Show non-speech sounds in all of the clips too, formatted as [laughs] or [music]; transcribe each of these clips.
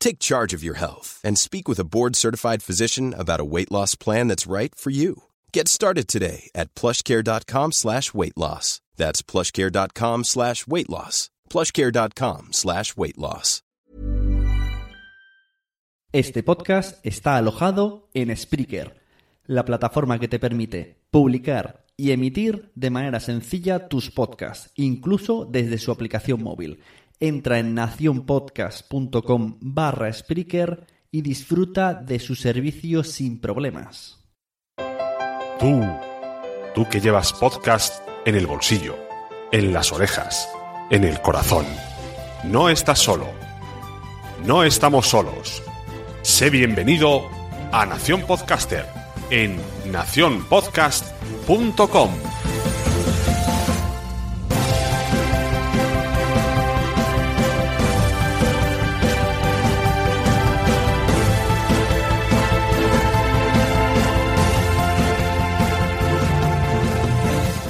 Take charge of your health and speak with a board certified physician about a weight loss plan that's right for you. Get started today at plushcare.com slash weight loss. That's plushcare.com slash weight loss. Plushcare.com slash weight loss. Este podcast está alojado en Spreaker, la plataforma que te permite publicar y emitir de manera sencilla tus podcasts, incluso desde su aplicación móvil. Entra en nacionpodcast.com barra Spreaker y disfruta de su servicio sin problemas. Tú, tú que llevas podcast en el bolsillo, en las orejas, en el corazón. No estás solo. No estamos solos. Sé bienvenido a Nación Podcaster en nacionpodcast.com.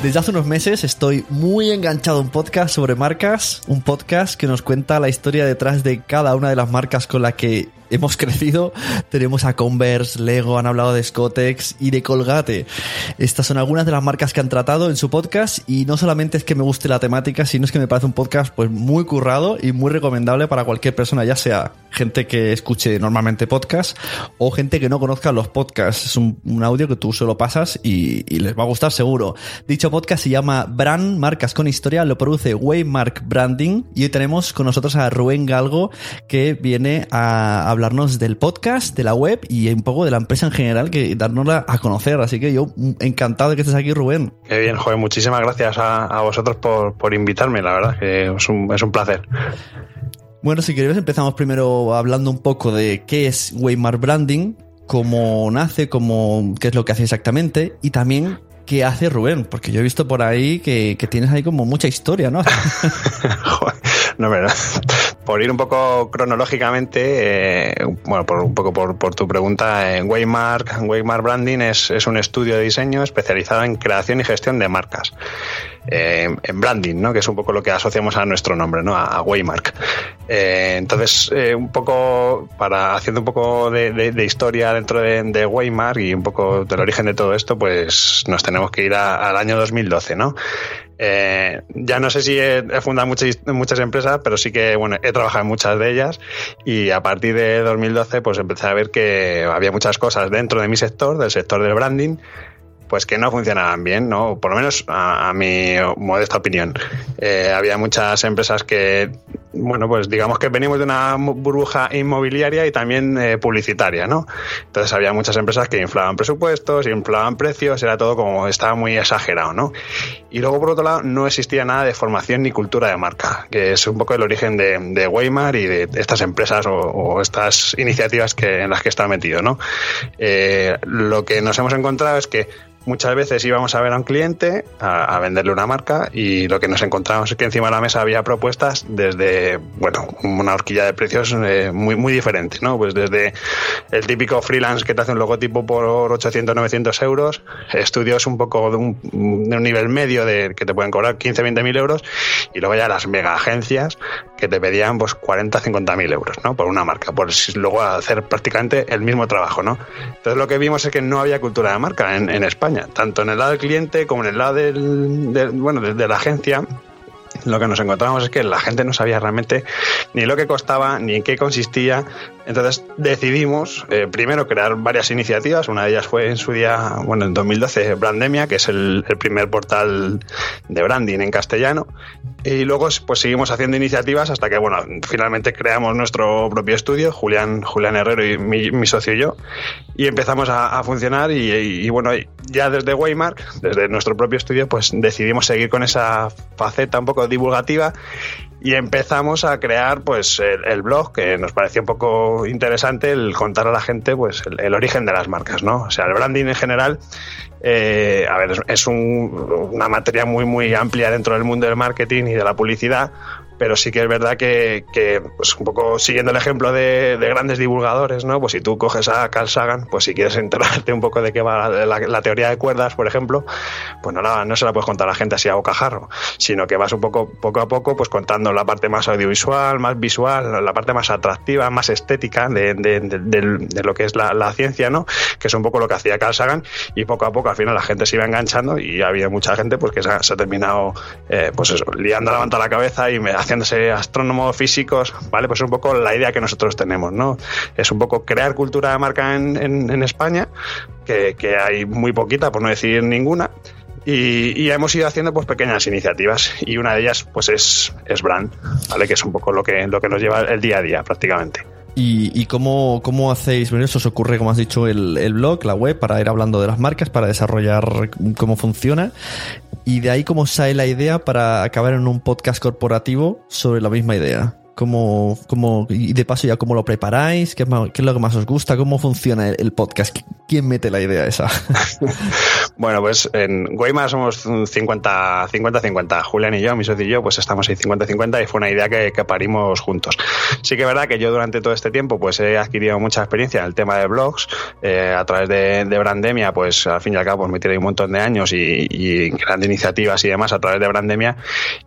Desde hace unos meses estoy muy enganchado a un podcast sobre marcas, un podcast que nos cuenta la historia detrás de cada una de las marcas con las que hemos crecido. Tenemos a Converse, Lego, han hablado de Scotex y de Colgate. Estas son algunas de las marcas que han tratado en su podcast y no solamente es que me guste la temática, sino es que me parece un podcast pues muy currado y muy recomendable para cualquier persona, ya sea gente que escuche normalmente podcast o gente que no conozca los podcasts. Es un, audio que tú solo pasas y, y, les va a gustar seguro. Dicho podcast se llama Brand Marcas con Historia, lo produce Waymark Branding y hoy tenemos con nosotros a Rubén Galgo que viene a hablar hablarnos del podcast, de la web y un poco de la empresa en general, que darnosla a conocer. Así que yo encantado de que estés aquí, Rubén. Qué bien, joder, muchísimas gracias a, a vosotros por, por, invitarme, la verdad, que es un, es un placer. Bueno, si queréis empezamos primero hablando un poco de qué es Waymar Branding, cómo nace, cómo, qué es lo que hace exactamente y también qué hace Rubén, porque yo he visto por ahí que, que tienes ahí como mucha historia, ¿no? [laughs] No, verdad. [laughs] Por ir un poco cronológicamente, eh, bueno, por, un poco por, tu pregunta, en Waymark, Waymark Branding es, es un estudio de diseño especializado en creación y gestión de marcas. Eh, en branding, ¿no? Que es un poco lo que asociamos a nuestro nombre, ¿no? A, Waymark. Eh, entonces, un poco para haciendo un poco de, historia dentro de, Waymark y un poco del origen de todo esto, pues nos tenemos que ir al año 2012, ¿no? Eh, ya no sé si he, fundado muchas, muchas empresas, pero sí que bueno, he trabajado en muchas de ellas y a partir de 2012 pues empecé a ver que había muchas cosas dentro de mi sector, del sector del branding, pues que no funcionaban bien, ¿no? Por lo menos a, mi modesta opinión. Eh, había muchas empresas que, bueno, pues digamos que venimos de una burbuja inmobiliaria y también eh, publicitaria, ¿no? Entonces había muchas empresas que inflaban presupuestos, inflaban precios, era todo como, estaba muy exagerado, ¿no? Y luego, por otro lado, no existía nada de formación ni cultura de marca, que es un poco el origen de, de Weimar y de estas empresas o, estas iniciativas que, en las que está metido, ¿no? Eh, lo que nos hemos encontrado es que muchas veces íbamos a ver a un cliente a, venderle una marca y lo que nos encontramos es que encima de la mesa había propuestas desde, bueno, una horquilla de precios eh, muy, muy diferente, ¿no? Pues desde el típico freelance que te hace un logotipo por 800, 900 euros, estudios un poco de un, de un nivel medio de que te pueden cobrar 15, 20 mil euros y luego ya las mega agencias que te pedían pues 40, 50 mil euros, ¿no? Por una marca, por luego hacer prácticamente el mismo trabajo, ¿no? Entonces lo que vimos es que no había cultura de marca en, en España tanto en el lado del cliente como en el lado del, bueno, de, la agencia lo que nos encontramos es que la gente no sabía realmente ni lo que costaba ni en qué consistía. Entonces decidimos eh, primero crear varias iniciativas. Una de ellas fue en su día, bueno, en 2012, Brandemia, que es el, primer portal de branding en castellano. Y luego pues seguimos haciendo iniciativas hasta que, bueno, finalmente creamos nuestro propio estudio, Julián, Julián Herrero y mi, socio y yo, y empezamos a, funcionar y, y, bueno, ya desde Waymark, desde nuestro propio estudio, pues decidimos seguir con esa faceta un poco divulgativa y empezamos a crear pues el, blog que nos pareció un poco interesante el contar a la gente pues el, origen de las marcas no o sea el branding en general eh, a ver es, una materia muy muy amplia dentro del mundo del marketing y de la publicidad pero sí que es verdad que, pues un poco siguiendo el ejemplo de, grandes divulgadores, ¿no? Pues si tú coges a Carl Sagan, pues si quieres enterarte un poco de qué va la, teoría de cuerdas, por ejemplo, pues no, no se la puedes contar a la gente así a bocajarro, sino que vas un poco, poco a poco, pues contando la parte más audiovisual, más visual, la parte más atractiva, más estética de, lo que es la, ciencia, ¿no? Que es un poco lo que hacía Carl Sagan y poco a poco al final la gente se iba enganchando y había mucha gente pues que se ha, terminado, eh, pues eso, liando la manta a la cabeza y me hace haciéndose astrónomos físicos, ¿vale? Pues es un poco la idea que nosotros tenemos, ¿no? Es un poco crear cultura de marca en, en, España, que, que, hay muy poquita, por no decir ninguna. Y, y, hemos ido haciendo pues pequeñas iniciativas y una de ellas pues es, es Brand, ¿vale? Que es un poco lo que, lo que nos lleva el día a día prácticamente. ¿Y, y cómo, cómo, hacéis? Bueno, eso os ocurre, como has dicho, el, el, blog, la web, para ir hablando de las marcas, para desarrollar cómo funciona. Y de ahí cómo sale la idea para acabar en un podcast corporativo sobre la misma idea. ¿Cómo, cómo, y de paso ya cómo lo preparáis, ¿Qué es, qué es lo que más os gusta, cómo funciona el, podcast, quién mete la idea esa. [laughs] bueno, pues en Weimar somos 50-50, Julián y yo, mi socio y yo, pues estamos ahí 50-50 y fue una idea que, parimos juntos. Sí que es verdad que yo durante todo este tiempo pues he adquirido mucha experiencia en el tema de blogs, eh, a través de, Brandemia, pues al fin y al cabo pues, me tiré un montón de años y, y grandes iniciativas y demás a través de Brandemia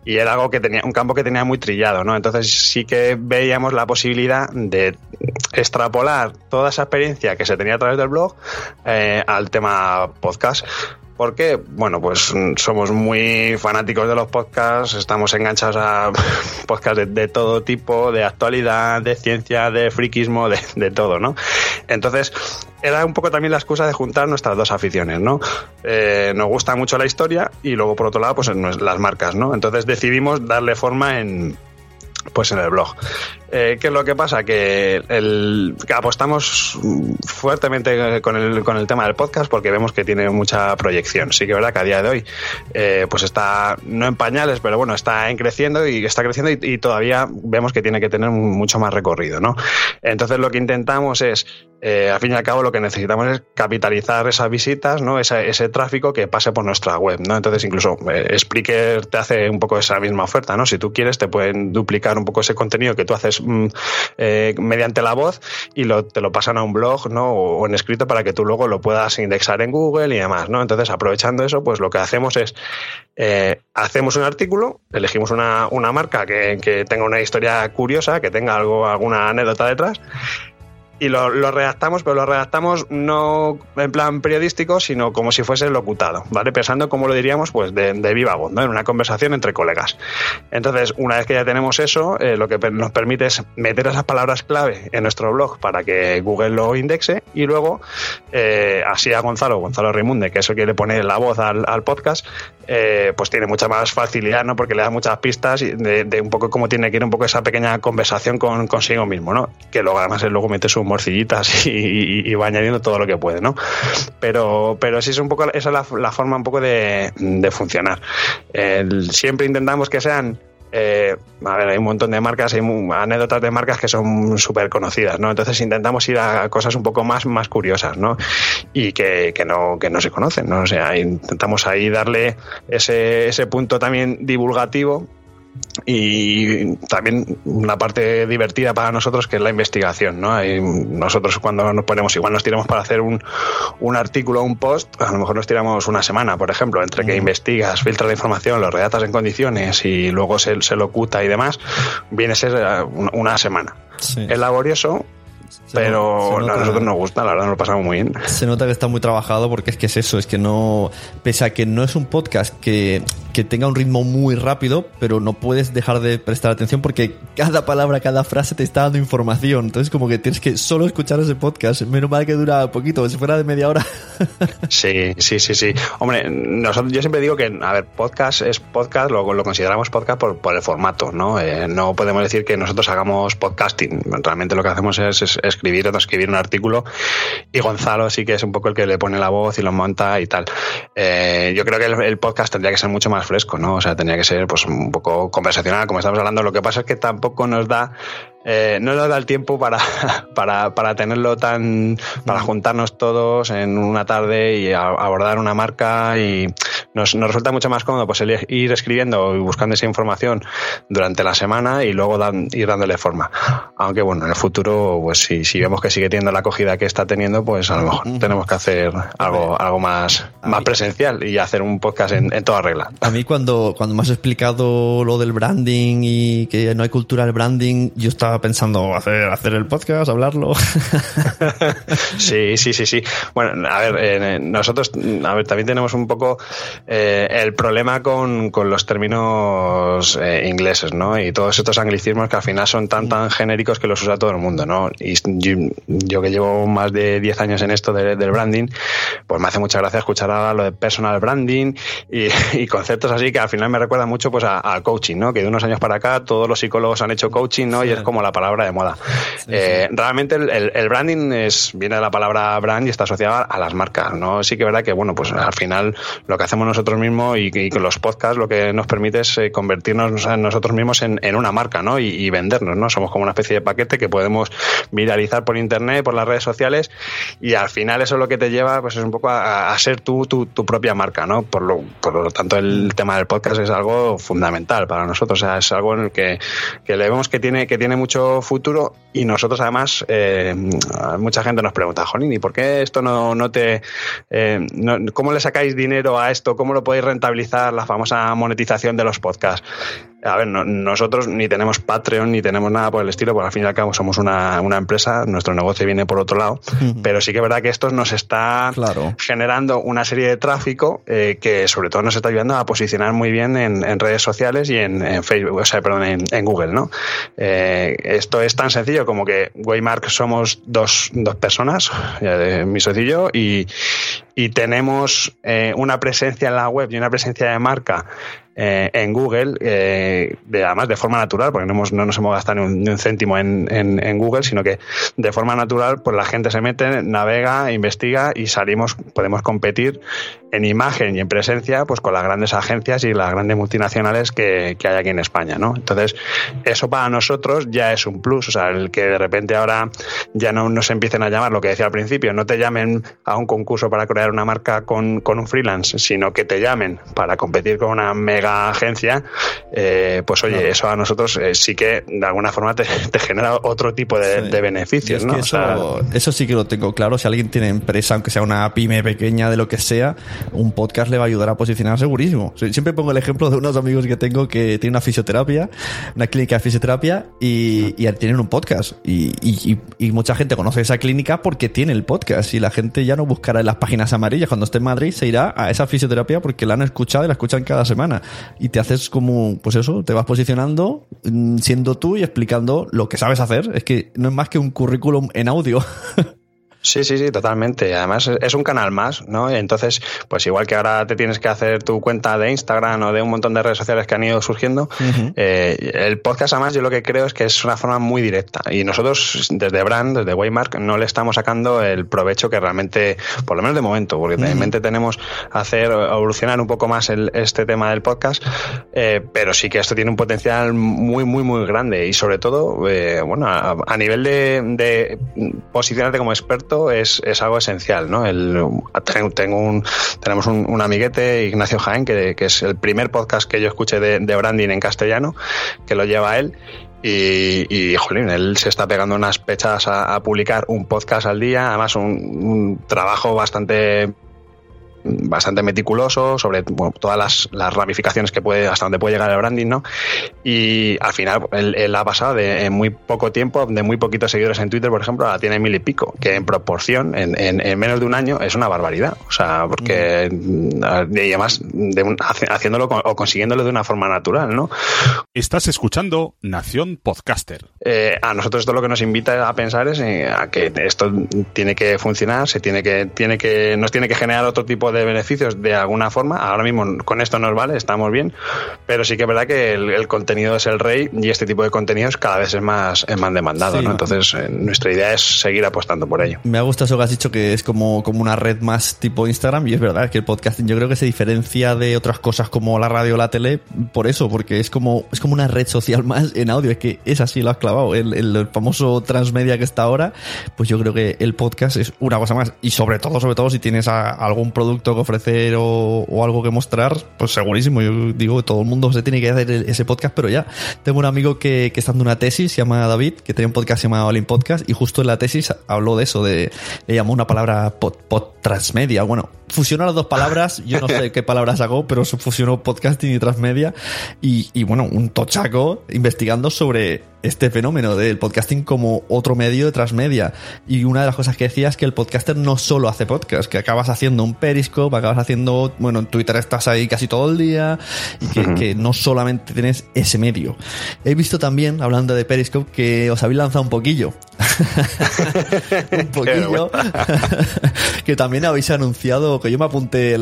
y era algo que tenía, un campo que tenía muy trillado, ¿no? Entonces sí que veíamos la posibilidad de extrapolar toda esa experiencia que se tenía a través del blog eh, al tema podcast. Porque, bueno, pues somos muy fanáticos de los podcasts, estamos enganchados a [laughs] podcasts de, todo tipo, de actualidad, de ciencia, de friquismo, de, todo, ¿no? Entonces, era un poco también la excusa de juntar nuestras dos aficiones, ¿no? Eh, nos gusta mucho la historia y luego, por otro lado, pues las marcas, ¿no? Entonces decidimos darle forma en, pues en el blog. Eh, ¿Qué es lo que pasa? Que, apostamos fuertemente con el, con el tema del podcast porque vemos que tiene mucha proyección. Sí que es verdad que a día de hoy eh, pues está, no en pañales, pero bueno, está en creciendo y está creciendo y, todavía vemos que tiene que tener mucho más recorrido, ¿no? Entonces lo que intentamos es eh, al fin y al cabo lo que necesitamos es capitalizar esas visitas, ¿no? Ese, ese tráfico que pase por nuestra web, ¿no? Entonces incluso eh, Spreaker te hace un poco esa misma oferta, ¿no? Si tú quieres te pueden duplicar un poco ese contenido que tú haces mm, eh, mediante la voz y te lo pasan a un blog. O, en escrito para que tú luego lo puedas indexar en Google y demás, ¿no? Entonces aprovechando eso, pues lo que hacemos es eh, hacemos un artículo, elegimos una, una marca que, que tenga una historia curiosa, que tenga algo, alguna anécdota detrás y lo, redactamos, pero lo redactamos no en plan periodístico, sino como si fuese locutado, ¿vale? Pensando, como lo diríamos, pues de, viva voz, ¿no? En una conversación entre colegas. Entonces, una vez que ya tenemos eso, eh, lo que nos permite es meter esas palabras clave en nuestro blog para que Google lo indexe y luego, eh, así a Gonzalo, Gonzalo Rimunde, que es el que le pone la voz al, podcast, eh, pues tiene mucha más facilidad, ¿no? Porque le da muchas pistas de, un poco cómo tiene que ir un poco esa pequeña conversación con consigo mismo, ¿no? Que luego además él luego mete su morcillitas [laughs] y, va añadiendo todo lo que puede, ¿no? Pero, pero sí es un poco, esa es la, forma un poco de, funcionar. siempre intentamos que sean eh, a ver, hay un montón de marcas, hay anécdotas de marcas que son súper conocidas, ¿no? Entonces intentamos ir a cosas un poco más, más curiosas, ¿no? Y que, que no, que no se conocen, ¿no? O sea, intentamos ahí darle ese, ese punto también divulgativo y también una parte divertida para nosotros que es la investigación, ¿no? nosotros cuando nos ponemos, igual nos tiramos para hacer un, un artículo o un post, a lo mejor nos tiramos una semana, por ejemplo, entre que investigas, filtras la información, lo redactas en condiciones y luego se, se locuta y demás, viene a ser eh, una semana. Es laborioso, pero a nosotros nos gusta, la verdad nos lo pasamos muy bien. Se nota que está muy trabajado porque es que es eso, es que no, pese a que no es un podcast que, que tenga un ritmo muy rápido, pero no puedes dejar de prestar atención porque cada palabra, cada frase te está dando información. Entonces como que tienes que solo escuchar ese podcast. Menos mal que dura poquito, si fuera de media hora. [laughs] sí, sí, sí, sí. Hombre, nosotros, yo siempre digo que, a ver, podcast es podcast, lo, lo consideramos podcast por, por el formato, ¿no? Eh, no podemos decir que nosotros hagamos podcasting. Realmente lo que hacemos es, es escribir o escribir un artículo y Gonzalo sí que es un poco el que le pone la voz y lo monta y tal. Eh, yo creo que el, podcast tendría que ser mucho más fresco, ¿no? O sea, tendría que ser pues un poco conversacional, como estamos hablando. Lo que pasa es que tampoco nos da eh, no nos da el tiempo para, [laughs] para, para, tenerlo tan, para juntarnos todos en una tarde y abordar una marca y nos, nos, resulta mucho más cómodo pues ir escribiendo y buscando esa información durante la semana y luego ir dándole forma. Aunque bueno, en el futuro, pues si, si vemos que sigue teniendo la acogida que está teniendo, pues a lo mejor tenemos que hacer algo, algo más, más presencial y hacer un podcast en, en, toda regla. A mí cuando, cuando me has explicado lo del branding y que no hay cultura del branding, yo estaba pensando hacer, hacer el podcast, hablarlo. [laughs] sí, sí, sí, sí. Bueno, a ver, eh, nosotros, a ver, también tenemos un poco eh, el problema con, con los términos eh, ingleses, ¿no? Y todos estos anglicismos que al final son tan, tan genéricos que los usa todo el mundo, ¿no? Y yo, que llevo más de 10 años en esto del branding, pues me hace mucha gracia escuchar ahora lo de personal branding [laughs] y, conceptos así que al final me recuerda mucho pues al coaching, ¿no? Que de unos años para acá todos los psicólogos han hecho coaching, ¿no? Y es como la palabra de moda. Eh, realmente el, branding es, viene de la palabra brand y está asociada a las marcas, ¿no? Sí que es verdad que, bueno, pues al final lo que hacemos nosotros mismos y, con los podcasts lo que nos permite es eh, convertirnos nosotros mismos en, una marca, ¿no? Y, vendernos, ¿no? Somos como una especie de paquete que podemos viralizar por internet, por las redes sociales y al final eso lo que te lleva pues es un poco a, ser tú tu, propia marca, ¿no? Por lo, por lo tanto el tema del podcast es algo fundamental para nosotros, o sea, es algo en el que, que le vemos que tiene, que tiene mucho futuro y nosotros además, eh, mucha gente nos pregunta, Jonini, ¿por qué esto no, no te... Eh, ¿Cómo le sacáis dinero a esto? ¿Cómo lo podéis rentabilizar la famosa monetización de los podcasts? A ver, nosotros ni tenemos Patreon ni tenemos nada por el estilo, porque al fin y al cabo somos una, una empresa, nuestro negocio viene por otro lado, pero sí que es verdad que esto nos está generando una serie de tráfico eh, que sobre todo nos está ayudando a posicionar muy bien en, en redes sociales y en, Facebook, o sea, perdón, en, Google, ¿no? Eh, esto es tan sencillo como que Waymark somos dos, dos personas, mi socio y, y tenemos eh, una presencia en la web y una presencia de marca eh, en Google, eh, de, además de forma natural, porque no, hemos, no nos hemos gastado ni un, céntimo en, en, Google, sino que de forma natural, pues la gente se mete, navega, investiga y salimos, podemos competir en imagen y en presencia, pues con las grandes agencias y las grandes multinacionales que, que hay aquí en España, ¿no? Entonces, eso para nosotros ya es un plus, o sea, el que de repente ahora ya no nos empiecen a llamar lo que decía al principio, no te llamen a un concurso para crear una marca con, un freelance, sino que te llamen para competir con una mega agencia, eh, pues oye, eso a nosotros eh, sí que de alguna forma te, [laughs] genera otro tipo de, beneficios, ¿no? Eso, sí que lo tengo claro. Si alguien tiene empresa, aunque sea una pyme pequeña de lo que sea, un podcast le va a ayudar a posicionar segurísimo. Siempre pongo el ejemplo de unos amigos que tengo que tienen una fisioterapia, una clínica de fisioterapia y, y tienen un podcast. Y, y, mucha gente conoce esa clínica porque tiene el podcast y la gente ya no buscará en las páginas amarillas. Cuando esté en Madrid se irá a esa fisioterapia porque la han escuchado y la escuchan cada semana. Y te haces como, pues eso, te vas posicionando mm, siendo tú y explicando lo que sabes hacer. Es que no es más que un currículum en audio. [laughs] Sí, sí, sí, totalmente. Además es un canal más, ¿no? Entonces, pues igual que ahora te tienes que hacer tu cuenta de Instagram o de un montón de redes sociales que han ido surgiendo, eh, el podcast además yo lo que creo es que es una forma muy directa. Y nosotros desde Brand, desde Waymark, no le estamos sacando el provecho que realmente, por lo menos de momento, porque en mente tenemos hacer evolucionar un poco más el, este tema del podcast, eh, pero sí que esto tiene un potencial muy, muy, muy grande. Y sobre todo, eh, bueno, a, nivel de, de posicionarte como experto, es, algo esencial, ¿no? El, tengo un, tenemos un, amiguete, Ignacio Jaén, que, es el primer podcast que yo escuché de, branding en castellano, que lo lleva él. Y, y, jolín, él se está pegando unas pechas a, publicar un podcast al día, además un trabajo bastante bastante meticuloso sobre todas las, las, ramificaciones que puede, hasta donde puede llegar el branding, ¿no? Y al final él, ha pasado de en muy poco tiempo, de muy poquitos seguidores en Twitter, por ejemplo, ahora tiene mil y pico, que en proporción, en, en, menos de un año, es una barbaridad. O sea, porque mm. y además de haciéndolo o consiguiéndolo de una forma natural, ¿no? Estás escuchando Nación Podcaster. Eh, a nosotros esto lo que nos invita a pensar es eh, a que esto tiene que funcionar, se tiene que, tiene que, nos tiene que generar otro tipo de de beneficios de alguna forma. Ahora mismo con esto nos vale, estamos bien, pero sí que es verdad que el, contenido es el rey y este tipo de contenidos cada vez es más, es más demandado. Entonces, eh, nuestra idea es seguir apostando por ello. Me ha gustado eso que has dicho, que es como, como una red más tipo Instagram, y es verdad que el podcasting yo creo que se diferencia de otras cosas como la radio o la tele por eso, porque es como, es como una red social [laughs] más en audio. Es que es así, lo has clavado. El, el famoso transmedia que está ahora, pues yo creo que el podcast es una cosa más. Y sobre todo, sobre todo, si tienes algún producto que ofrecer o, algo que mostrar, pues segurísimo. Yo digo que todo el mundo se tiene que hacer ese podcast, pero ya. Tengo un amigo que, está dando una tesis, se llama David, que tenía un podcast llamado All Podcast, y justo en la tesis habló de eso, de, le llamó una palabra pod, transmedia. Bueno, fusionó las dos palabras, [laughs] yo no sé qué palabras hago, pero fusionó podcasting y transmedia. Y, y bueno, un tochaco investigando sobre este fenómeno del podcasting como otro medio de transmedia. Y una de las cosas que decía es que el podcaster no solo hace podcast, que acabas haciendo un Periscope, acabas haciendo, bueno, en Twitter estás ahí casi todo el día y que, no solamente tienes ese medio. He visto también, hablando de Periscope, que os habéis lanzado un poquillo. [laughs] un poquillo. [laughs] que también habéis anunciado, que yo me apunté a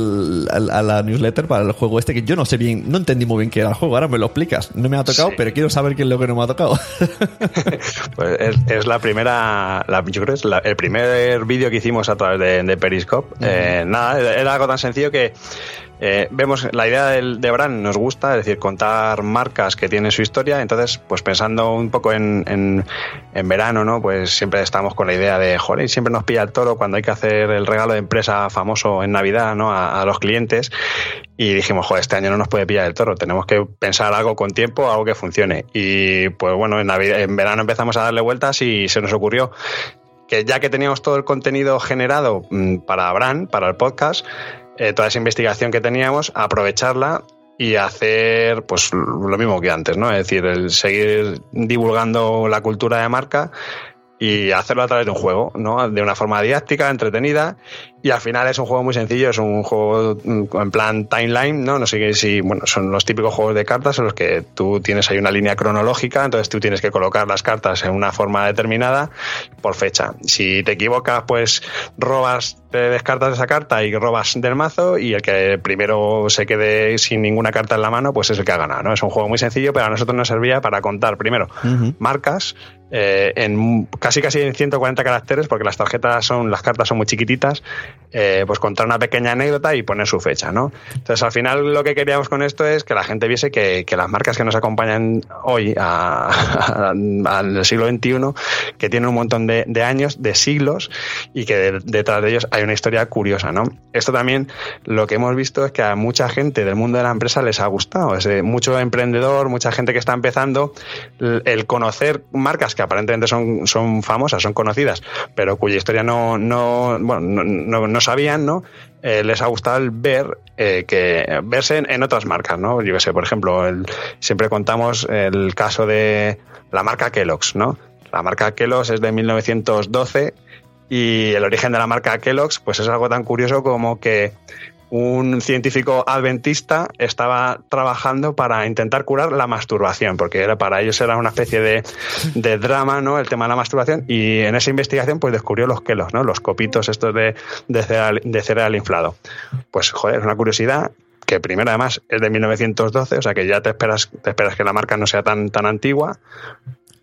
la newsletter para el juego este, que yo no sé bien, no entendí muy bien qué era el juego, ahora me lo explicas. No me ha tocado, pero quiero saber qué es lo que no me ha tocado. [laughs] pues es, la primera, yo creo que es el primer vídeo que hicimos a través de, Periscope. Eh, nada, era algo tan sencillo que eh, vemos la idea del, de brand nos gusta, es decir, contar marcas que tienen su historia. Entonces, pues pensando un poco en, en, verano, ¿no? Pues siempre estamos con la idea de, joder, siempre nos pilla el toro cuando hay que hacer el regalo de empresa famoso en Navidad, ¿no? A, los clientes. Y dijimos, joder, este año no nos puede pillar el toro, tenemos que pensar algo con tiempo, algo que funcione. Y pues bueno, en, Navidad, en verano empezamos a darle vueltas y se nos ocurrió que ya que teníamos todo el contenido generado mm, para Brand, para el podcast, eh, toda esa investigación que teníamos, aprovecharla y hacer pues lo mismo que antes, ¿no? Es decir, el seguir divulgando la cultura de marca y hacerlo a través de un juego, ¿no? De una forma didáctica, entretenida y al final es un juego muy sencillo, es un juego mm, en plan timeline, ¿no? No sé si, bueno, son los típicos juegos de cartas en los que tú tienes ahí una línea cronológica, entonces tú tienes que colocar las cartas en una forma determinada por fecha. Si te equivocas, pues robas, te descartas esa carta y robas del mazo y el que primero se quede sin ninguna carta en la mano, pues es el que ha ganado, ¿no? Es un juego muy sencillo, pero a nosotros nos servía para contar primero marcas, eh, en casi casi en 140 caracteres, porque las tarjetas son, las cartas son muy chiquititas, eh, pues contar una pequeña anécdota y poner su fecha, ¿no? Entonces al final lo que queríamos con esto es que la gente viese que, las marcas que nos acompañan hoy [laughs] al siglo XXI, que tienen un montón de, años, de siglos, y que detrás de ellos hay una historia curiosa, ¿no? Esto también lo que hemos visto es que a mucha gente del mundo de la empresa les ha gustado, es mucho emprendedor, mucha gente que está empezando, el conocer marcas que aparentemente son, son famosas, son conocidas, pero cuya historia no, no, bueno, no, sabían, ¿no? Eh, les ha gustado ver eh, que verse en, otras marcas, ¿no? Yo que sé, por ejemplo, siempre contamos el caso de la marca Kellogg's, ¿no? La marca Kellogg's es de 1912 y el origen de la marca Kellogg's pues es algo tan curioso como que un científico adventista estaba trabajando para intentar curar la masturbación, porque era, para ellos era una especie de, drama, ¿no? El tema de la masturbación, y en esa investigación pues descubrió los quelos, ¿no? Los copitos estos de, de, cereal, de cereal inflado. Pues, joder, es una curiosidad que primero además es de 1912, o sea que ya te esperas, te esperas que la marca no sea tan, tan antigua,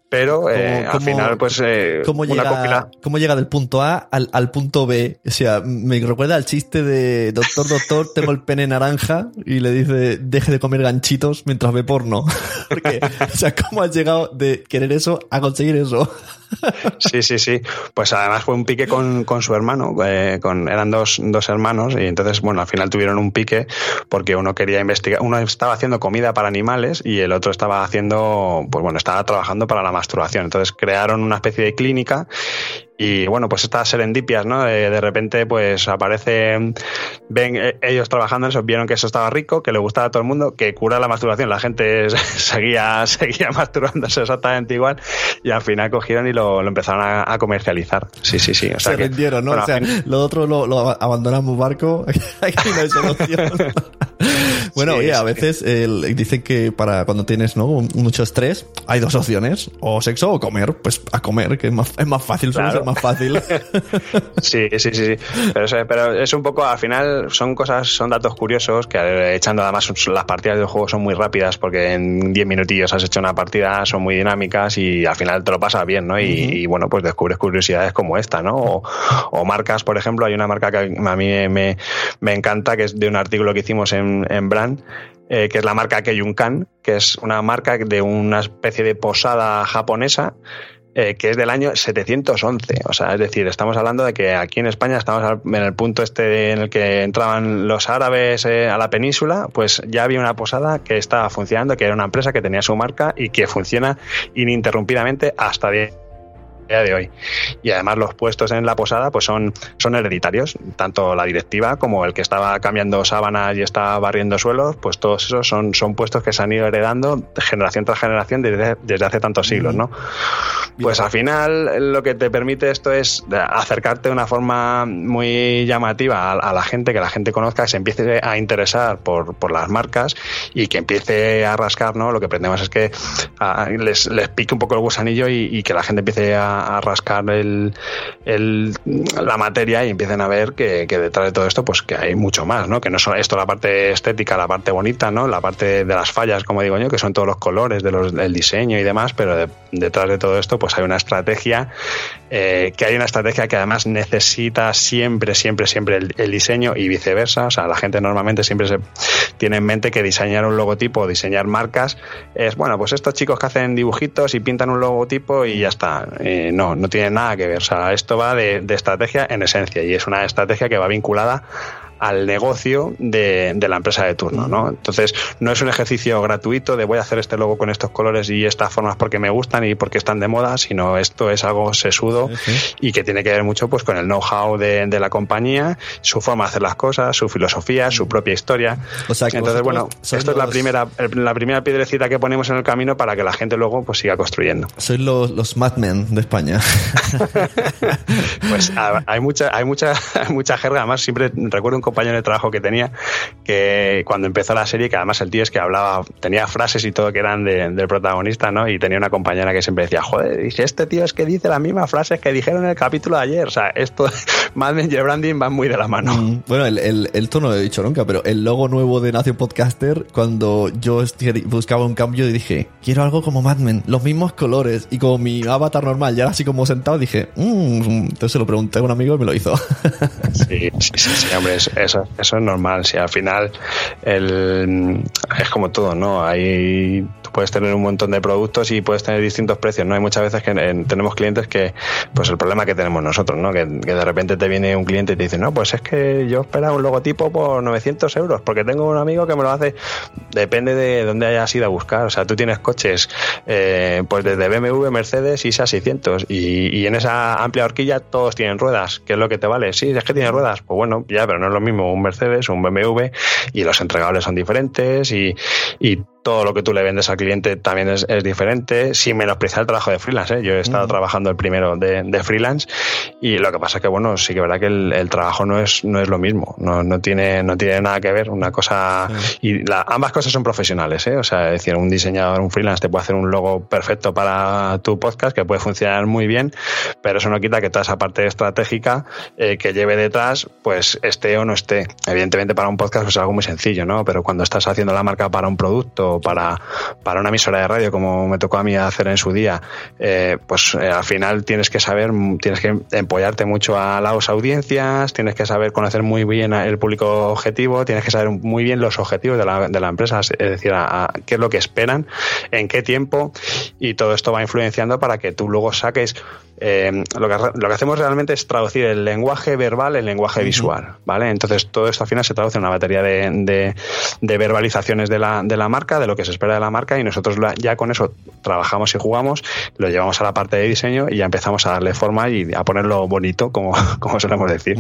pero eh, al final pues eh, ¿cómo llega, ¿cómo llega del punto A al, al, punto B? O sea, me recuerda al chiste de doctor, doctor, tengo el pene naranja y le dice deje de comer ganchitos mientras ve porno. [laughs] Porque, o sea, ¿cómo has llegado de querer eso a conseguir eso? Sí, sí, sí. Pues además fue un pique con, con su hermano, eh, con, eran dos, dos hermanos y entonces, bueno, al final tuvieron un pique porque uno quería investigar, uno estaba haciendo comida para animales y el otro estaba haciendo, pues bueno, estaba trabajando para la masturbación. Entonces crearon una especie de clínica y bueno, pues estas serendipias, ¿no? De, repente, pues aparece, ven eh, ellos trabajando en eso, vieron que eso estaba rico, que le gustaba a todo el mundo, que cura la masturbación. La gente [laughs] seguía, seguía masturbándose exactamente igual y al final cogieron y lo, empezaron a, comercializar. Sí, sí, sí. Se vendieron, ¿no? o sea, lo otro lo, lo abandonamos barco, [laughs] aquí no hay solución. [laughs] bueno, oye, a veces dicen que para cuando tienes ¿no? mucho estrés, hay dos opciones, o sexo o comer. Pues a comer, que es más, es más fácil, claro más fácil. [laughs] sí, sí, sí, Pero, es un poco, al final son cosas, son datos curiosos que eh, echando además las partidas del juego son muy rápidas porque en 10 minutillos has hecho una partida, son muy dinámicas y al final te lo pasas bien, ¿no? Y, bueno, pues descubres curiosidades como esta, ¿no? O, marcas, por ejemplo, hay una marca que a mí me, encanta, que es de un artículo que hicimos en, en Brand, eh, que es la marca Keyunkan, que es una marca de una especie de posada japonesa eh, que es del año 711. O sea, es decir, estamos hablando de que aquí en España estamos en el punto este en el que entraban los árabes eh, a la península, pues ya había una posada que estaba funcionando, que era una empresa que tenía su marca y que funciona ininterrumpidamente hasta 10 de hoy. Y además los puestos en la posada pues son, son hereditarios, tanto la directiva como el que estaba cambiando sábanas y estaba barriendo suelos, pues todos esos son, son puestos que se han ido heredando generación tras generación desde, desde hace tantos siglos, ¿no? Pues al final lo que te permite esto es acercarte de una forma muy llamativa a, la gente, que la gente conozca, que se empiece a interesar por, por las marcas y que empiece a rascar, ¿no? Lo que pretendemos es que les, les pique un poco el gusanillo y que la gente empiece a, a, rascar el, la materia y empiecen a ver que, detrás de todo esto pues que hay mucho más, ¿no? Que no solo esto la parte estética, la parte bonita, ¿no? La parte de las fallas, como digo yo, que son todos los colores de los, del diseño y demás, pero detrás de todo esto pues hay una estrategia, eh, que hay una estrategia que además necesita siempre, siempre, siempre el, diseño y viceversa. O sea, la gente normalmente siempre se tiene en mente que diseñar un logotipo diseñar marcas es, bueno, pues estos chicos que hacen dibujitos y pintan un logotipo y ya está. Eh, no, no tiene nada que ver. O sea, esto va de, de estrategia en esencia y es una estrategia que va vinculada al negocio de, la empresa de turno, ¿no? Entonces, no es un ejercicio gratuito de voy a hacer este logo con estos colores y estas formas porque me gustan y porque están de moda, sino esto es algo sesudo y que tiene que ver mucho pues con el know-how de, la compañía, su forma de hacer las cosas, su filosofía, su propia historia. Entonces, bueno, esto es la primera, la primera piedrecita que ponemos en el camino para que la gente luego pues siga construyendo. Soy los, los madmen de España. [laughs] pues hay mucha, hay mucha, hay [laughs] mucha jerga, además siempre recuerdo un compañero de trabajo que tenía, que cuando empezó la serie, que además el tío es que hablaba, tenía frases y todo que eran del protagonista, ¿no? Y tenía una compañera que siempre decía, joder, dice, este tío es que dice las mismas frases que dijeron en el capítulo de ayer. O sea, esto [laughs] Mad Men y el branding van muy de la mano. Mm, bueno, el, el, esto no lo he dicho nunca, pero el logo nuevo de Nación Podcaster, cuando yo buscaba un cambio y dije, quiero algo como Mad Men, los mismos colores y como mi avatar normal, ya así como sentado, dije, mmm, entonces se lo pregunté a un amigo y me lo hizo. sí, sí, sí, hombre, eso, eso es normal. Si al final el, es como todo, ¿no? Hay puedes tener un montón de productos y puedes tener distintos precios, ¿no? Hay muchas veces que tenemos clientes que, pues el problema que tenemos nosotros, ¿no? Que, de repente te viene un cliente y te dice, no, pues es que yo esperaba un logotipo por 900 euros porque tengo un amigo que me lo hace, depende de dónde hayas ido a buscar, o sea, tú tienes coches, eh, pues desde BMW, Mercedes y 600 y, y en esa amplia horquilla todos tienen ruedas, ¿qué es lo que te vale? Sí, es que tiene ruedas, pues bueno, ya, pero no es lo mismo un Mercedes, un BMW y los entregables son diferentes y todo lo que tú le vendes al cliente también es, diferente, sin menospreciar el trabajo de freelance. ¿eh? Yo he estado trabajando el primero de, freelance y lo que pasa es que, bueno, sí que es verdad que el, trabajo no es, no es lo mismo, no, no, tiene, no tiene nada que ver. Una cosa. Y ambas cosas son profesionales, ¿eh? O sea, es decir, un diseñador, un freelance te puede hacer un logo perfecto para tu podcast que puede funcionar muy bien, pero eso no quita que toda esa parte estratégica eh, que lleve detrás, pues esté o no esté. Evidentemente, para un podcast pues, es algo muy sencillo, ¿no? Pero cuando estás haciendo la marca para un producto para, para una emisora de radio, como me tocó a mí hacer en su día, eh, pues eh, al final tienes que saber, tienes que empollarte mucho a las audiencias, tienes que saber conocer muy bien el público objetivo, tienes que saber muy bien los objetivos de la, de la empresa, es decir, a, qué es lo que esperan, en qué tiempo, y todo esto va influenciando para que tú luego saques eh, lo, que, lo que hacemos realmente es traducir el lenguaje verbal en lenguaje visual, ¿vale? Entonces todo esto al final se traduce en una batería de, de, verbalizaciones de la, de la, marca, de lo que se espera de la marca y nosotros ya con eso trabajamos y jugamos, lo llevamos a la parte de diseño y ya empezamos a darle forma y a ponerlo bonito, como, [laughs] como solemos decir.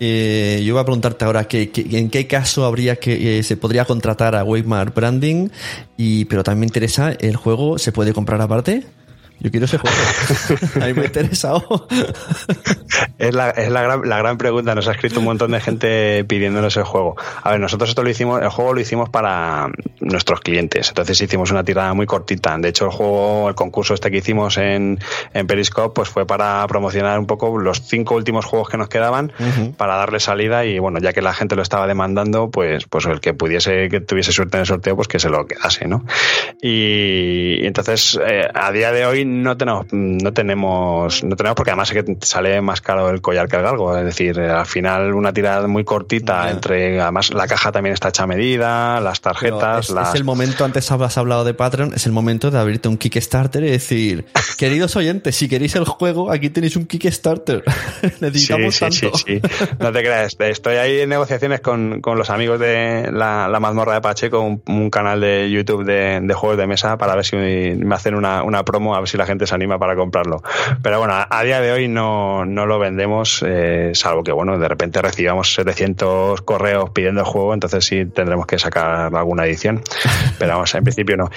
Eh, yo iba a preguntarte ahora que, en qué caso habría que eh, se podría contratar a Waymark Branding, y, pero también me interesa, ¿el juego se puede comprar aparte? Yo quiero ese juego. [laughs] A mí me ha interesado. es la, es la, gran, la gran pregunta. Nos ha escrito un montón de gente pidiéndonos el juego. A ver, nosotros esto lo hicimos, el juego lo hicimos para nuestros clientes. Entonces hicimos una tirada muy cortita. De hecho, el juego, el concurso este que hicimos en, en Periscope, pues fue para promocionar un poco los cinco últimos juegos que nos quedaban para darle salida y bueno, ya que la gente lo estaba demandando, pues, pues el que pudiese, que tuviese suerte en el sorteo, pues que se lo quedase, ¿no? Y, entonces, eh, a día de hoy no tenemos, no tenemos, no tenemos porque además es que sale más caro el collar que el galgo. Es decir, al final una tirada muy cortita entre, además la caja también está hecha a medida, las tarjetas. Es, el momento, antes has hablado de Patreon, es el momento de abrirte un Kickstarter y decir, [laughs] queridos oyentes, si queréis el juego, aquí tenéis un Kickstarter. [laughs] Necesitamos tanto. Sí, no te creas, estoy ahí en negociaciones con, con los amigos de la, la mazmorra de Pacheco, un, un canal de YouTube de, de, juegos de mesa para ver si me hacen una, una promo, a ver si la gente se anima para comprarlo. Pero bueno, a, día de hoy no, no lo vendemos, eh, salvo que bueno, de repente recibamos 700 correos pidiendo el juego, entonces sí tendremos que sacar alguna edición. [laughs] Pero vamos, en principio no.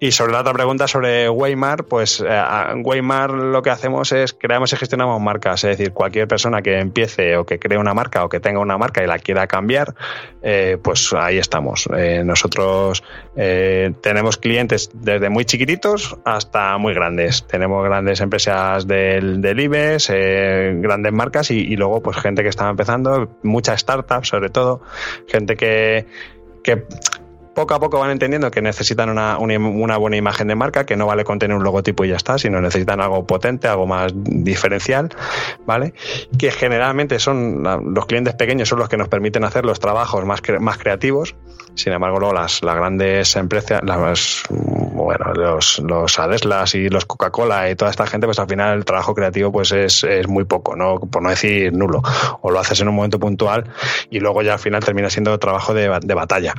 Y sobre la otra pregunta sobre Waymar, pues eh, Waymar lo que hacemos es creamos y gestionamos marcas, es decir, cualquier persona que empiece o que cree una marca o que tenga una marca y la quiera cambiar, eh, pues ahí estamos. nosotros tenemos clientes desde muy chiquititos hasta muy grandes tenemos grandes empresas del, del IBEX, eh, grandes marcas y, luego pues gente que estaba empezando, muchas startups sobre todo, gente que poco a poco van entendiendo que necesitan una, una, buena imagen de marca, que no vale con tener un logotipo y ya está, sino necesitan algo potente, algo más diferencial, ¿vale? Que generalmente son los clientes pequeños son los que nos permiten hacer los trabajos más, más creativos. Sin embargo, luego las, las grandes empresas, las, bueno, los, los Adeslas y los Coca-Cola y toda esta gente, pues al final el trabajo creativo pues es, es muy poco, ¿no? Por no decir nulo. O lo haces en un momento puntual y luego ya al final termina siendo trabajo de, de batalla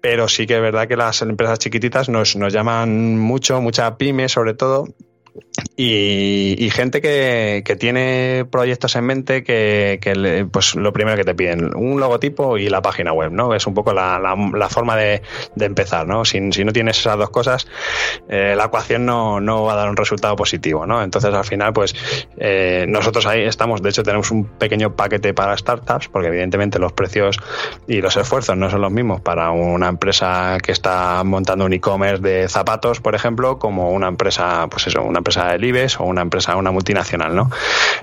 pero sí que es verdad que las empresas chiquititas nos, nos llaman mucho, mucha pyme sobre todo, y, gente que, tiene proyectos en mente que, pues lo primero que te piden, un logotipo y la página web, ¿no? Es un poco la, la, forma de, empezar, ¿no? Si, si, no tienes esas dos cosas, eh, la ecuación no, no, va a dar un resultado positivo, ¿no? Entonces, al final, pues eh, nosotros ahí estamos, de hecho, tenemos un pequeño paquete para startups, porque evidentemente los precios y los esfuerzos no son los mismos para una empresa que está montando un e-commerce de zapatos, por ejemplo, como una empresa, pues eso, una empresa del IBEX o una empresa, una multinacional, ¿no?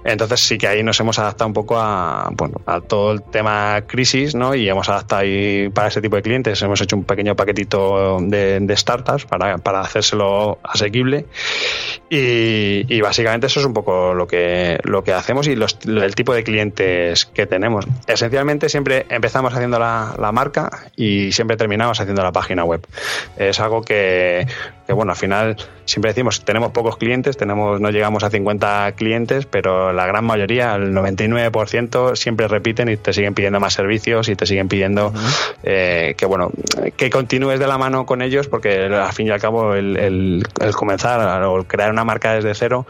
Entonces sí que ahí nos hemos adaptado un poco a, bueno, a todo el tema crisis, ¿no? Y hemos adaptado ahí para ese tipo de clientes, hemos hecho un pequeño paquetito de, startups para, para, hacérselo asequible y, básicamente eso es un poco lo que, lo que hacemos y los, el tipo de clientes que tenemos. Esencialmente siempre empezamos haciendo la, la marca y siempre terminamos haciendo la página web. Es algo que, que bueno, al final siempre decimos, tenemos pocos clientes, tenemos no llegamos a 50 clientes, pero la gran mayoría, el 99%, siempre repiten y te siguen pidiendo más servicios y te siguen pidiendo eh, que, bueno, que continúes de la mano con ellos, porque al fin y al cabo el, el, comenzar o crear una marca desde cero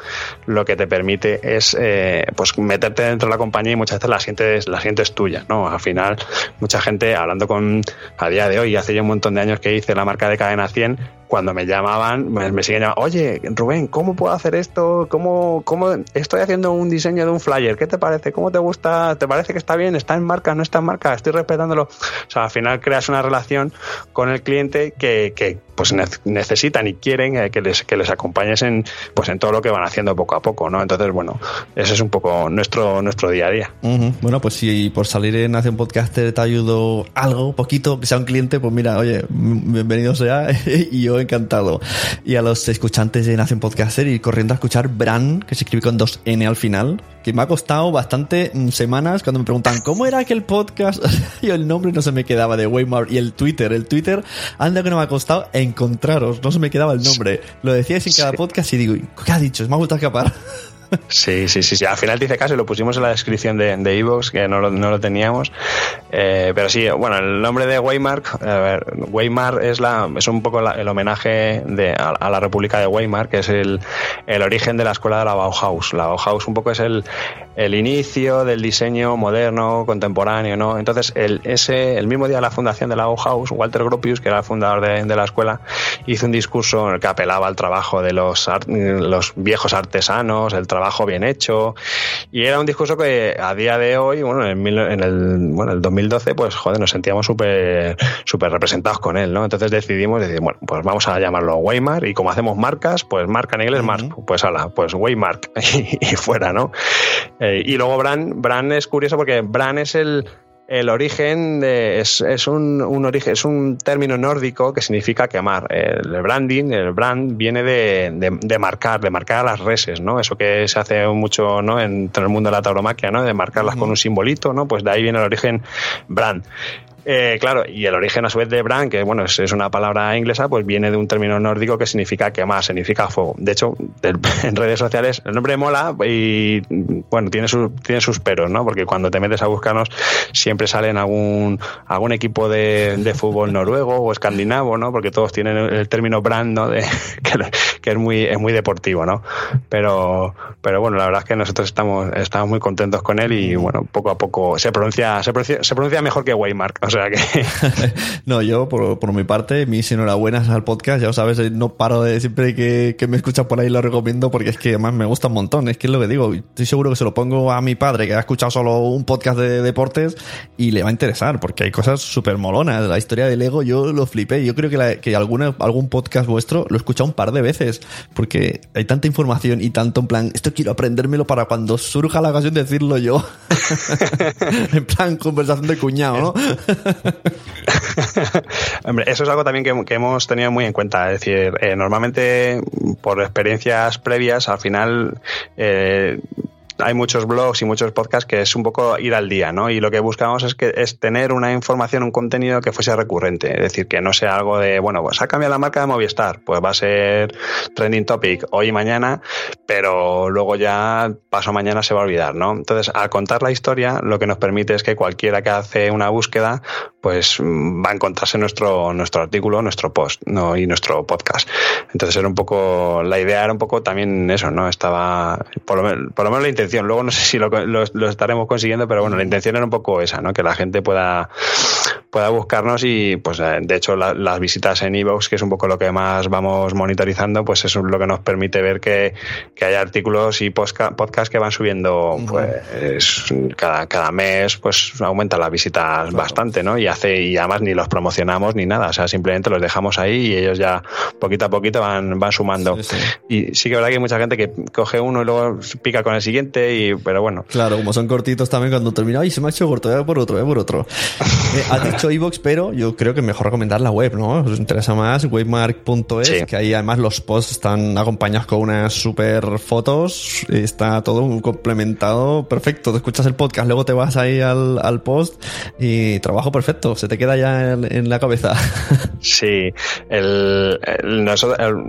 lo que te permite es eh, pues meterte dentro de la compañía y muchas veces la sientes, la sientes tuya, ¿no? Al final, mucha gente, hablando con, a día de hoy, hace ya un montón de años que hice la marca de cadena 100, cuando me llamaban, me, siguen llamando, oye, Rubén, ¿cómo puedo hacer esto? ¿Cómo, ¿Cómo estoy haciendo un diseño de un flyer? ¿Qué te parece? ¿Cómo te gusta? ¿Te parece que está bien? ¿Está en marca? ¿No está en marca? Estoy respetándolo. O sea, al final creas una relación con el cliente que, que pues necesitan y quieren eh, que les, que les acompañes en, pues en todo lo que van haciendo poco a poco, ¿no? Entonces, bueno, ese es un poco nuestro, nuestro día a día. Bueno, pues si por salir en Hace un Podcaster te ayudo algo, poquito, que sea un cliente, pues mira, oye, bienvenido sea [laughs] y yo encantado. Y a los escuchantes de Nación Podcaster ir corriendo a escuchar Bran, que se escribe con dos N al final, que me ha costado bastante mm, semanas cuando me preguntan cómo era aquel podcast [laughs] y el nombre no se me quedaba de Waymar y el Twitter. El Twitter, anda que no me ha costado encontraros, no se me quedaba el nombre. Lo decíais en cada podcast y digo, ¿qué ha dicho? Me ha vuelto a escapar. [laughs] Sí, sí, sí, sí. Al final dice caso y lo pusimos en la descripción de Evox, que no lo, no lo teníamos. Eh, pero sí, bueno, el nombre de Weimar, a ver, Weimar es, la, es un poco el homenaje de, a, la República de Weimar, que es el, el, origen de la escuela de la Bauhaus. La Bauhaus un poco es el, el inicio del diseño moderno, contemporáneo, ¿no? Entonces, el, ese, el mismo día de la fundación de la Bauhaus, Walter Gropius, que era el fundador de, de la escuela, hizo un discurso en el que apelaba al trabajo de los, los viejos artesanos, el trabajo bien hecho. Y era un discurso que a día de hoy, bueno, en, en el, bueno, el 2012, pues joder, nos sentíamos súper súper representados con él, ¿no? Entonces decidimos decir, bueno, pues vamos a llamarlo Waymark y como hacemos marcas, pues marca en inglés, Mark, pues ala, pues Waymark [laughs] y, y fuera, ¿no? Eh, y luego Bran, Bran es curioso porque Bran es el el origen de, es, es un, un, origen, es un término nórdico que significa quemar. El branding, el brand, viene de, de, marcar, de marcar a las reses, ¿no? Eso que se hace mucho ¿no? en, el mundo de la tauromaquia, ¿no? De marcarlas con un simbolito, ¿no? Pues de ahí viene el origen brand. Eh, claro, y el origen a su vez de brand, que bueno, es, una palabra inglesa, pues viene de un término nórdico que significa quemar, significa fuego. De hecho, [laughs] en redes sociales el nombre mola y bueno, tiene, tiene sus peros, ¿no? Porque cuando te metes a buscarnos siempre salen algún, algún equipo de, de fútbol noruego o escandinavo, ¿no? Porque todos tienen el término brand, ¿no? De, [laughs] que, es muy, es muy deportivo, ¿no? Pero, pero bueno, la verdad es que nosotros estamos, estamos muy contentos con él y bueno, poco a poco se pronuncia, se pronuncia, se pronuncia mejor que Waymark. Que. [laughs] no, yo, por, por, mi parte, mis enhorabuenas al podcast. Ya lo sabes, no paro de siempre que, que me escuchas por ahí lo recomiendo porque es que además me gusta un montón. Es que es lo que digo. Estoy seguro que se lo pongo a mi padre que ha escuchado solo un podcast de deportes y le va a interesar porque hay cosas súper molonas. La historia del ego, yo lo flipé. Yo creo que, la, que alguna, algún podcast vuestro lo he escuchado un par de veces porque hay tanta información y tanto en plan, esto quiero aprendérmelo para cuando surja la ocasión de decirlo yo. [laughs] en plan, conversación de cuñado, ¿no? [laughs] [laughs] Hombre, eso es algo también que, hemos tenido muy en cuenta. Es decir, eh, normalmente por experiencias previas, al final eh, hay muchos blogs y muchos podcasts que es un poco ir al día, ¿no? Y lo que buscamos es que es tener una información, un contenido que fuese recurrente, es decir, que no sea algo de, bueno, pues ha cambiado la marca de Movistar, pues va a ser trending topic hoy y mañana, pero luego ya paso mañana se va a olvidar, ¿no? Entonces, al contar la historia, lo que nos permite es que cualquiera que hace una búsqueda, pues va a encontrarse nuestro, nuestro artículo, nuestro post, ¿no? Y nuestro podcast. Entonces era un poco, la idea era un poco también eso, ¿no? Estaba, por lo, menos, por lo menos la intención Luego no sé si lo, estaremos consiguiendo, pero bueno, la intención era un poco esa, ¿no? Que la gente pueda, pueda buscarnos y pues eh, de hecho las visitas en Evox, que es un poco lo que más vamos monitorizando, pues es lo que nos permite ver que, que hay artículos y podcasts que van subiendo pues cada, cada mes pues aumenta las visitas bastante, ¿no? Y hace y además ni los promocionamos ni nada, o sea, simplemente los dejamos ahí y ellos ya poquito a poquito van, van sumando. Y sí que es verdad que hay mucha gente que coge uno y luego pica con el siguiente, y pero bueno. Claro, como son cortitos también cuando termina, ay, se me ha hecho corto, voy por otro, voy por otro. [laughs] eh, has dicho Evox, pero yo creo que mejor recomendar la web, ¿no? Os interesa más, webmark.es, que ahí además los posts están acompañados con unas super fotos, está todo complementado, perfecto. Te escuchas el podcast, luego te vas ahí al, al post y trabajo perfecto, se te queda ya en, la cabeza. [laughs] Sí, el,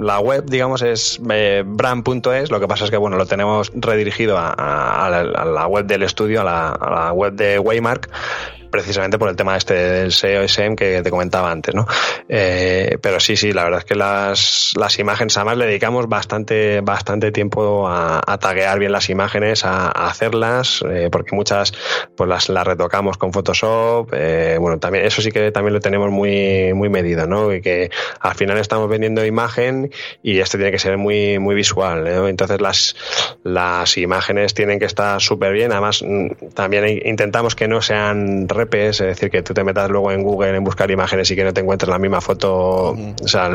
la web, digamos, es eh, brand.es, lo que pasa es que, bueno, lo tenemos redirigido a, la, web del estudio, a la, a la web de Waymark, precisamente por el tema este del SEO SM que te comentaba antes, ¿no? Eh, pero sí, sí, la verdad es que las, las imágenes, además le dedicamos bastante, bastante tiempo a, a taguear bien las imágenes, a, hacerlas, eh, porque muchas pues las, las retocamos con Photoshop, eh, bueno, también, eso sí que también lo tenemos muy, muy medido, ¿no? Y que al final estamos vendiendo imagen y esto tiene que ser muy, muy visual, ¿no? Entonces las, las imágenes tienen que estar súper bien, además mm, también intentamos que no sean es decir, que tú te metas luego en Google en buscar imágenes y que no te encuentres la misma foto. O sea,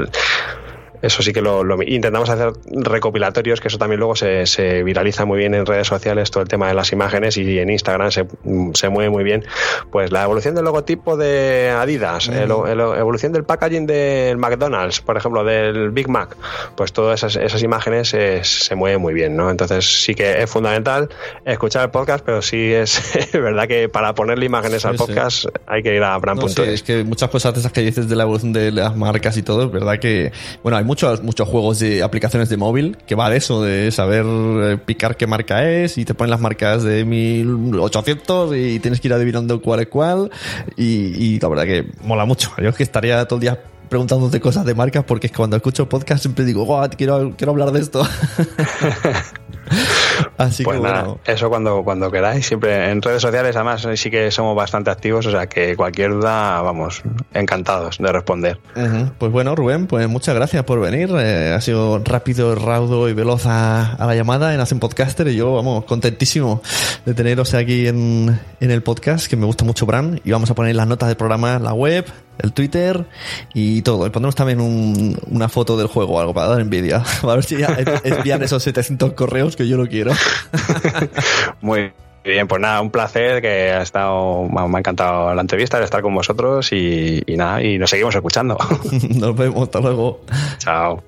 eso sí que lo, intentamos hacer recopilatorios, que eso también luego se, se, viraliza muy bien en redes sociales, todo el tema de las imágenes y en Instagram se, se mueve muy bien. Pues la evolución del logotipo de Adidas, la evolución del packaging del McDonald's, por ejemplo, del Big Mac, pues todas esas, esas imágenes se, se mueven muy bien, ¿no? Entonces sí que es fundamental escuchar el podcast, pero sí es, [laughs] verdad que para ponerle imágenes al podcast hay que ir a brand.es. es que muchas cosas de esas que dices de la evolución de las marcas y todo, es verdad que, bueno, hay muchos, muchos juegos de aplicaciones de móvil que va de eso, de saber eh, picar qué marca es y te ponen las marcas de 1800 y tienes que ir adivinando cuál es cuál. Y, la verdad que mola mucho. Yo es que estaría todo el día preguntándote cosas de marcas porque es que cuando escucho podcast siempre digo, quiero, quiero hablar de esto. [laughs] Así pues que nada, eso cuando, cuando queráis, siempre en redes sociales además sí que somos bastante activos, o sea que cualquier duda, vamos, encantados de responder. Pues bueno, Rubén, pues muchas gracias por venir. Eh, ha sido rápido, raudo y veloz a, la llamada en Hacen Podcaster y yo, vamos, contentísimo de teneros aquí en, en el podcast, que me gusta mucho Bran, y vamos a poner las notas del programa, la web, el Twitter y todo. Y pondremos también una foto del juego o algo para dar envidia. [laughs] A ver si envían esos 700 correos que yo lo quiero. [laughs] Muy bien, pues nada, un placer que ha estado, me ha encantado la entrevista, de estar con vosotros y, y nada, y nos seguimos escuchando. [laughs] nos vemos, hasta luego. Chao.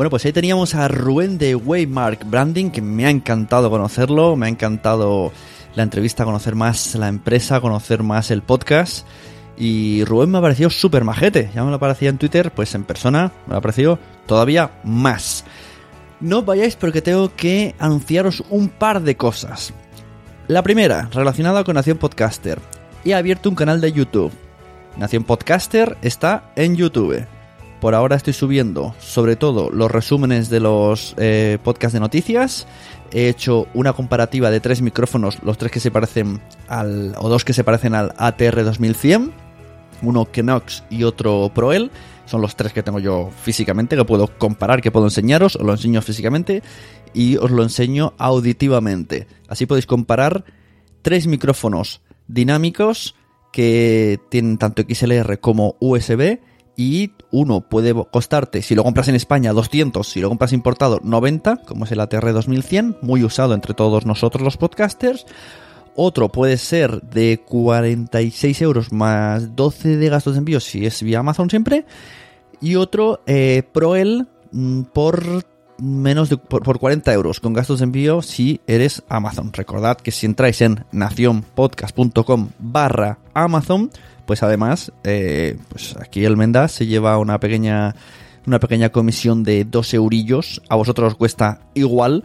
Bueno, pues ahí teníamos a Rubén de Waymark Branding, que me ha encantado conocerlo, me ha encantado la entrevista, conocer más la empresa, conocer más el podcast. Y Rubén me ha parecido súper majete. Ya me lo parecía en Twitter, pues en persona me lo ha parecido todavía más. No vayáis porque tengo que anunciaros un par de cosas. La primera, relacionada con Nación Podcaster. He abierto un canal de YouTube. Nación Podcaster está en YouTube. Por ahora estoy subiendo sobre todo los resúmenes de los eh, podcasts de noticias. He hecho una comparativa de tres micrófonos, los tres que se parecen al, o dos que se parecen al ATR 2100, uno Knox y otro Proel. Son los tres que tengo yo físicamente, que puedo comparar, que puedo enseñaros. Os lo enseño físicamente y os lo enseño auditivamente. Así podéis comparar tres micrófonos dinámicos que tienen tanto XLR como USB y uno puede costarte, si lo compras en España, 200, si lo compras importado, 90, como es el ATR 2100, muy usado entre todos nosotros los podcasters. Otro puede ser de 46 euros más 12 de gastos de envío si es vía Amazon siempre. Y otro eh, Proel mm, por menos de por, 40 euros con gastos de envío si eres Amazon. Recordad que si entráis en nacionpodcast.com barra Amazon pues además, eh, pues aquí el Mendas se lleva una pequeña, una pequeña comisión de dos eurillos. A vosotros os cuesta igual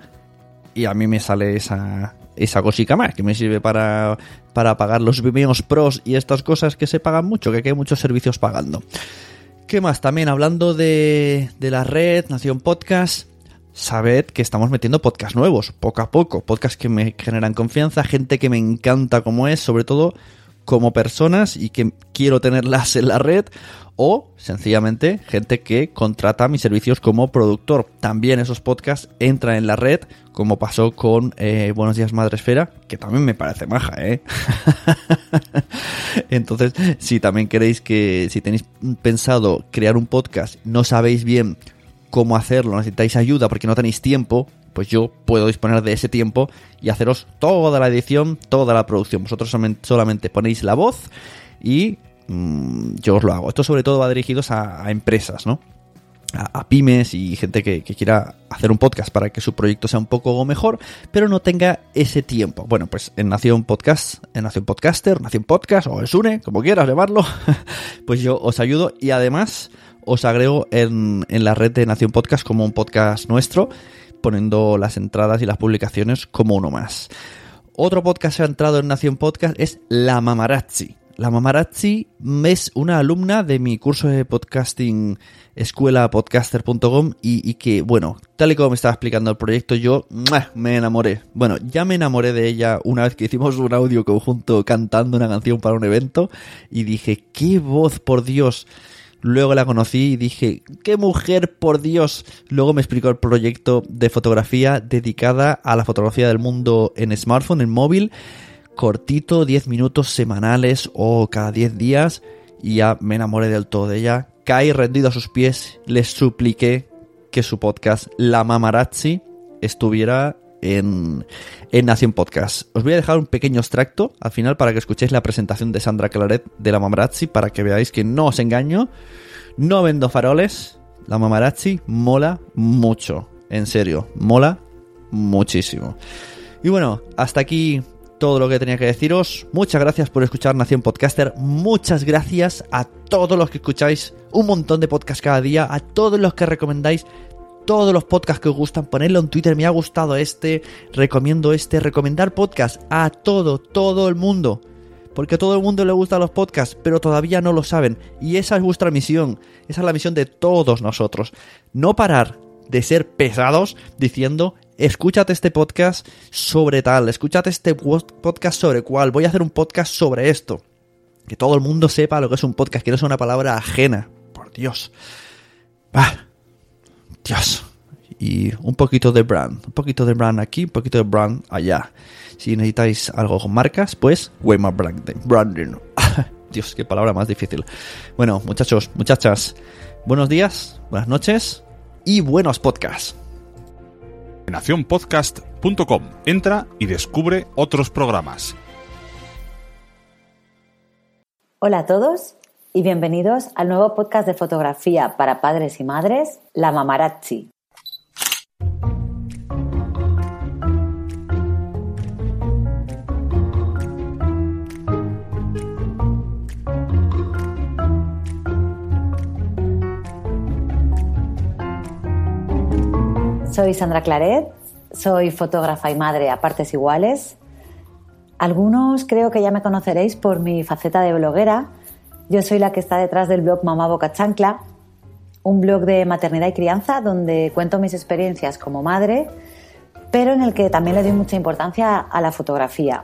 y a mí me sale esa, esa cosica más que me sirve para, para pagar los Vimeos Pros y estas cosas que se pagan mucho, que hay muchos servicios pagando. ¿Qué más? También hablando de, de la red, Nación Podcast, sabed que estamos metiendo podcasts nuevos, poco a poco, podcasts que me generan confianza, gente que me encanta como es, sobre todo como personas y que quiero tenerlas en la red o sencillamente gente que contrata mis servicios como productor. También esos podcasts entran en la red, como pasó con eh, Buenos Días Madre Esfera, que también me parece maja, ¿eh? [laughs] Entonces, si también queréis que, si tenéis pensado crear un podcast, no sabéis bien cómo hacerlo, necesitáis ayuda porque no tenéis tiempo, pues yo puedo disponer de ese tiempo y haceros toda la edición, toda la producción. Vosotros solamente ponéis la voz y mm, yo os lo hago. Esto sobre todo va dirigidos a, empresas, ¿no? A, pymes y gente que, quiera hacer un podcast para que su proyecto sea un poco mejor, pero no tenga ese tiempo. Bueno, pues en Nación Podcast, en Nación Podcaster, Nación Podcast o el Sune, como quieras llamarlo, [laughs] pues yo os ayudo y además os agrego en, en la red de Nación Podcast como un podcast nuestro poniendo las entradas y las publicaciones como uno más. Otro podcast que ha entrado en Nación Podcast es La Mamarazzi. La Mamarazzi es una alumna de mi curso de podcasting escuelapodcaster.com y, y que, bueno, tal y como me estaba explicando el proyecto, yo me enamoré. Bueno, ya me enamoré de ella una vez que hicimos un audio conjunto cantando una canción para un evento y dije, qué voz, por Dios. Luego la conocí y dije, ¡qué mujer, por Dios! Luego me explicó el proyecto de fotografía dedicada a la fotografía del mundo en smartphone, en móvil, cortito, 10 minutos semanales o cada 10 días, y ya me enamoré del todo de ella. Caí rendido a sus pies, les supliqué que su podcast La Mamarazzi estuviera en, Nación Podcast. Os voy a dejar un pequeño extracto al final para que escuchéis la presentación de Sandra Claret de la Mamarazzi para que veáis que no os engaño. No vendo faroles. La Mamarazzi mola mucho. En serio, mola muchísimo. Y bueno, hasta aquí todo lo que tenía que deciros. Muchas gracias por escuchar Nación Podcaster. Muchas gracias a todos los que escucháis un montón de podcasts cada día, a todos los que recomendáis todos los podcasts que os gustan, ponerlo en Twitter, me ha gustado este, recomiendo este, recomendar podcast a todo, todo el mundo. Porque a todo el mundo le gustan los podcasts, pero todavía no lo saben. Y esa es vuestra misión, esa es la misión de todos nosotros. No parar de ser pesados diciendo, escúchate este podcast sobre tal, escúchate este podcast sobre cuál, voy a hacer un podcast sobre esto. Que todo el mundo sepa lo que es un podcast, que no es una palabra ajena. Por Dios. Bah Dios. Y un poquito de brand. Un poquito de brand aquí, un poquito de brand allá. Si necesitáis algo con marcas, pues Weimar Branding. branding. [laughs] Dios, qué palabra más difícil. Bueno, muchachos, muchachas, buenos días, buenas noches y buenos podcasts. Nacionpodcast.com. Entra y descubre otros programas. Hola a todos y bienvenidos al nuevo podcast de fotografía para padres y madres, La Mamarazzi. Soy Sandra Claret, soy fotógrafa y madre a partes iguales. Algunos creo que ya me conoceréis por mi faceta de bloguera, yo soy la que está detrás del blog Mamá Boca Chancla, un blog de maternidad y crianza donde cuento mis experiencias como madre, pero en el que también le doy mucha importancia a la fotografía.